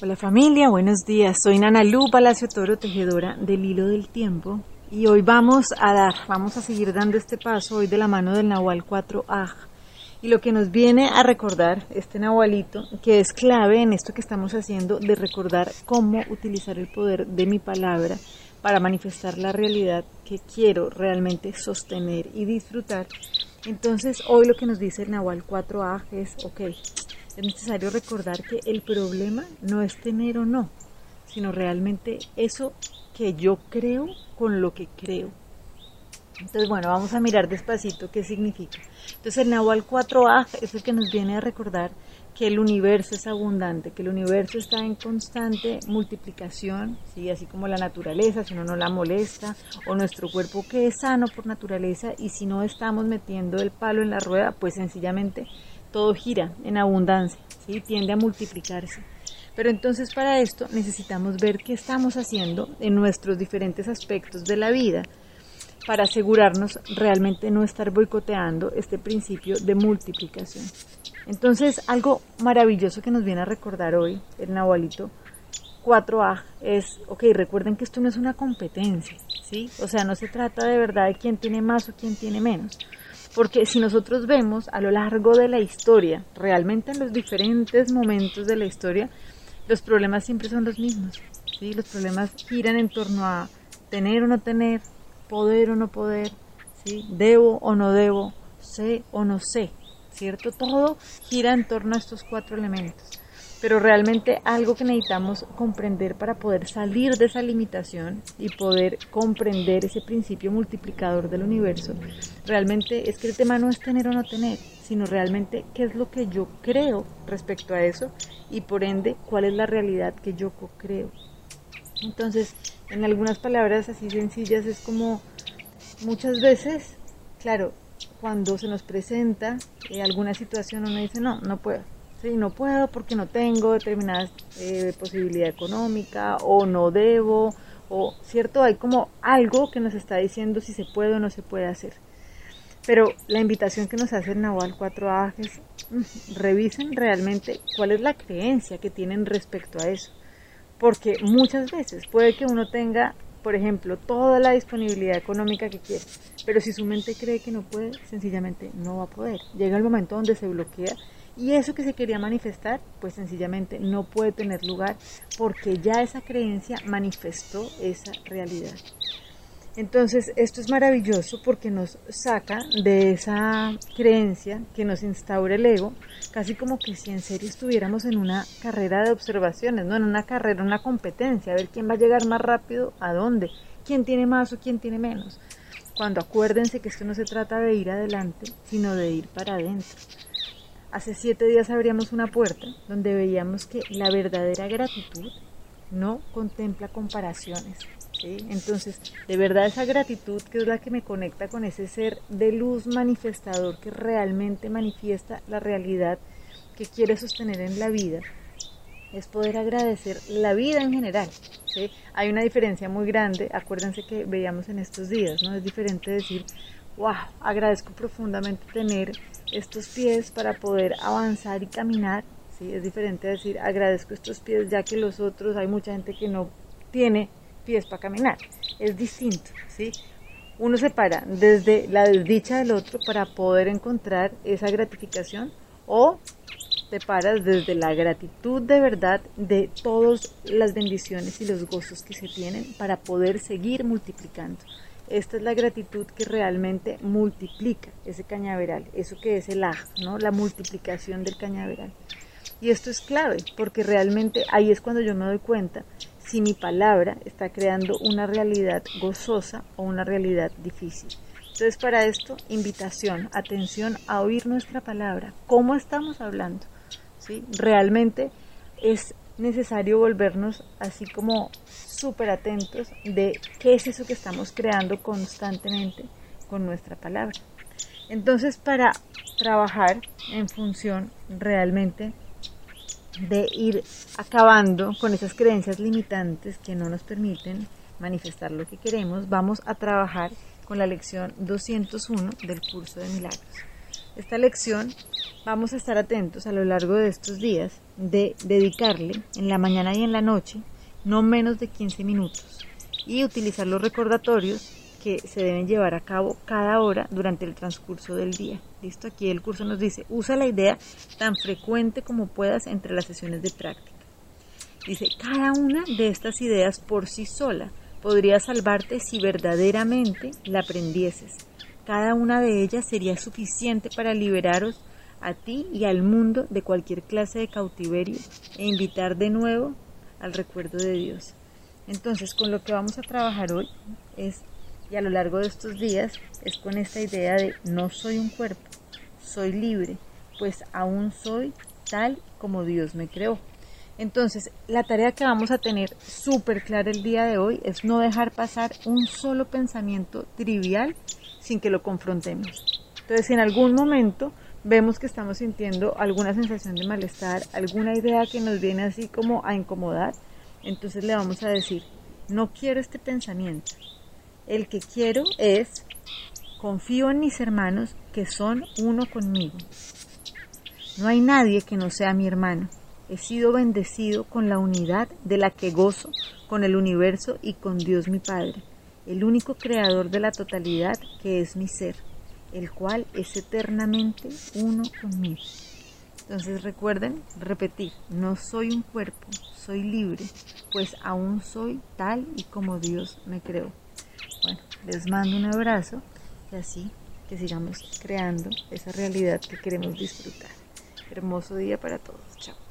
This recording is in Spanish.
Hola familia, buenos días. Soy Nana Lu Palacio Toro, tejedora del hilo del tiempo. Y hoy vamos a dar, vamos a seguir dando este paso hoy de la mano del Nahual 4A. Y lo que nos viene a recordar este Nahualito, que es clave en esto que estamos haciendo, de recordar cómo utilizar el poder de mi palabra para manifestar la realidad que quiero realmente sostener y disfrutar. Entonces, hoy lo que nos dice el Nahual 4A es, ok, es necesario recordar que el problema no es tener o no, sino realmente eso que yo creo con lo que creo. Entonces, bueno, vamos a mirar despacito qué significa. Entonces, el Nahual 4A es el que nos viene a recordar que el universo es abundante, que el universo está en constante multiplicación, ¿sí? así como la naturaleza, si uno no la molesta, o nuestro cuerpo que es sano por naturaleza, y si no estamos metiendo el palo en la rueda, pues sencillamente todo gira en abundancia, ¿sí? tiende a multiplicarse. Pero entonces para esto necesitamos ver qué estamos haciendo en nuestros diferentes aspectos de la vida para asegurarnos realmente no estar boicoteando este principio de multiplicación. Entonces algo maravilloso que nos viene a recordar hoy el Nahualito 4A es, ok, recuerden que esto no es una competencia, ¿sí? O sea, no se trata de verdad de quién tiene más o quién tiene menos. Porque si nosotros vemos a lo largo de la historia, realmente en los diferentes momentos de la historia, los problemas siempre son los mismos. ¿sí? Los problemas giran en torno a tener o no tener, poder o no poder, ¿sí? debo o no debo, sé o no sé, ¿cierto? Todo gira en torno a estos cuatro elementos pero realmente algo que necesitamos comprender para poder salir de esa limitación y poder comprender ese principio multiplicador del universo, realmente es que el tema no es tener o no tener, sino realmente qué es lo que yo creo respecto a eso y por ende cuál es la realidad que yo creo. Entonces, en algunas palabras así sencillas es como muchas veces, claro, cuando se nos presenta eh, alguna situación uno dice, no, no puedo Sí, no puedo porque no tengo determinada eh, posibilidad económica o no debo o cierto hay como algo que nos está diciendo si se puede o no se puede hacer. Pero la invitación que nos hace el Nahual 4A es mm, revisen realmente cuál es la creencia que tienen respecto a eso. Porque muchas veces puede que uno tenga, por ejemplo, toda la disponibilidad económica que quiere, pero si su mente cree que no puede, sencillamente no va a poder. Llega el momento donde se bloquea y eso que se quería manifestar, pues sencillamente no puede tener lugar porque ya esa creencia manifestó esa realidad. Entonces, esto es maravilloso porque nos saca de esa creencia que nos instaura el ego, casi como que si en serio estuviéramos en una carrera de observaciones, no en una carrera, una competencia, a ver quién va a llegar más rápido, a dónde, quién tiene más o quién tiene menos. Cuando acuérdense que esto no se trata de ir adelante, sino de ir para adentro. Hace siete días abríamos una puerta donde veíamos que la verdadera gratitud no contempla comparaciones. Entonces, de verdad esa gratitud que es la que me conecta con ese ser de luz manifestador que realmente manifiesta la realidad que quiere sostener en la vida, es poder agradecer la vida en general. Hay una diferencia muy grande, acuérdense que veíamos en estos días, ¿no? Es diferente decir, wow, agradezco profundamente tener estos pies para poder avanzar y caminar. ¿sí? Es diferente decir agradezco estos pies ya que los otros hay mucha gente que no tiene pies para caminar. Es distinto. ¿sí? Uno se para desde la desdicha del otro para poder encontrar esa gratificación o te paras desde la gratitud de verdad de todas las bendiciones y los gozos que se tienen para poder seguir multiplicando. Esta es la gratitud que realmente multiplica ese cañaveral, eso que es el aj, ¿no? La multiplicación del cañaveral. Y esto es clave, porque realmente ahí es cuando yo me doy cuenta si mi palabra está creando una realidad gozosa o una realidad difícil. Entonces, para esto, invitación, atención a oír nuestra palabra, cómo estamos hablando. ¿sí? Realmente es necesario volvernos así como súper atentos de qué es eso que estamos creando constantemente con nuestra palabra. Entonces, para trabajar en función realmente de ir acabando con esas creencias limitantes que no nos permiten manifestar lo que queremos, vamos a trabajar con la lección 201 del curso de milagros. Esta lección vamos a estar atentos a lo largo de estos días de dedicarle en la mañana y en la noche no menos de 15 minutos y utilizar los recordatorios que se deben llevar a cabo cada hora durante el transcurso del día. Listo, aquí el curso nos dice, usa la idea tan frecuente como puedas entre las sesiones de práctica. Dice, cada una de estas ideas por sí sola podría salvarte si verdaderamente la aprendieses. Cada una de ellas sería suficiente para liberaros a ti y al mundo de cualquier clase de cautiverio e invitar de nuevo al recuerdo de Dios. Entonces, con lo que vamos a trabajar hoy es y a lo largo de estos días es con esta idea de no soy un cuerpo, soy libre, pues aún soy tal como Dios me creó. Entonces, la tarea que vamos a tener súper clara el día de hoy es no dejar pasar un solo pensamiento trivial sin que lo confrontemos. Entonces, si en algún momento vemos que estamos sintiendo alguna sensación de malestar, alguna idea que nos viene así como a incomodar, entonces le vamos a decir, no quiero este pensamiento, el que quiero es, confío en mis hermanos que son uno conmigo. No hay nadie que no sea mi hermano. He sido bendecido con la unidad de la que gozo con el universo y con Dios mi Padre, el único creador de la totalidad que es mi ser, el cual es eternamente uno conmigo. Entonces recuerden repetir, no soy un cuerpo, soy libre, pues aún soy tal y como Dios me creó. Bueno, les mando un abrazo y así que sigamos creando esa realidad que queremos disfrutar. Hermoso día para todos. Chao.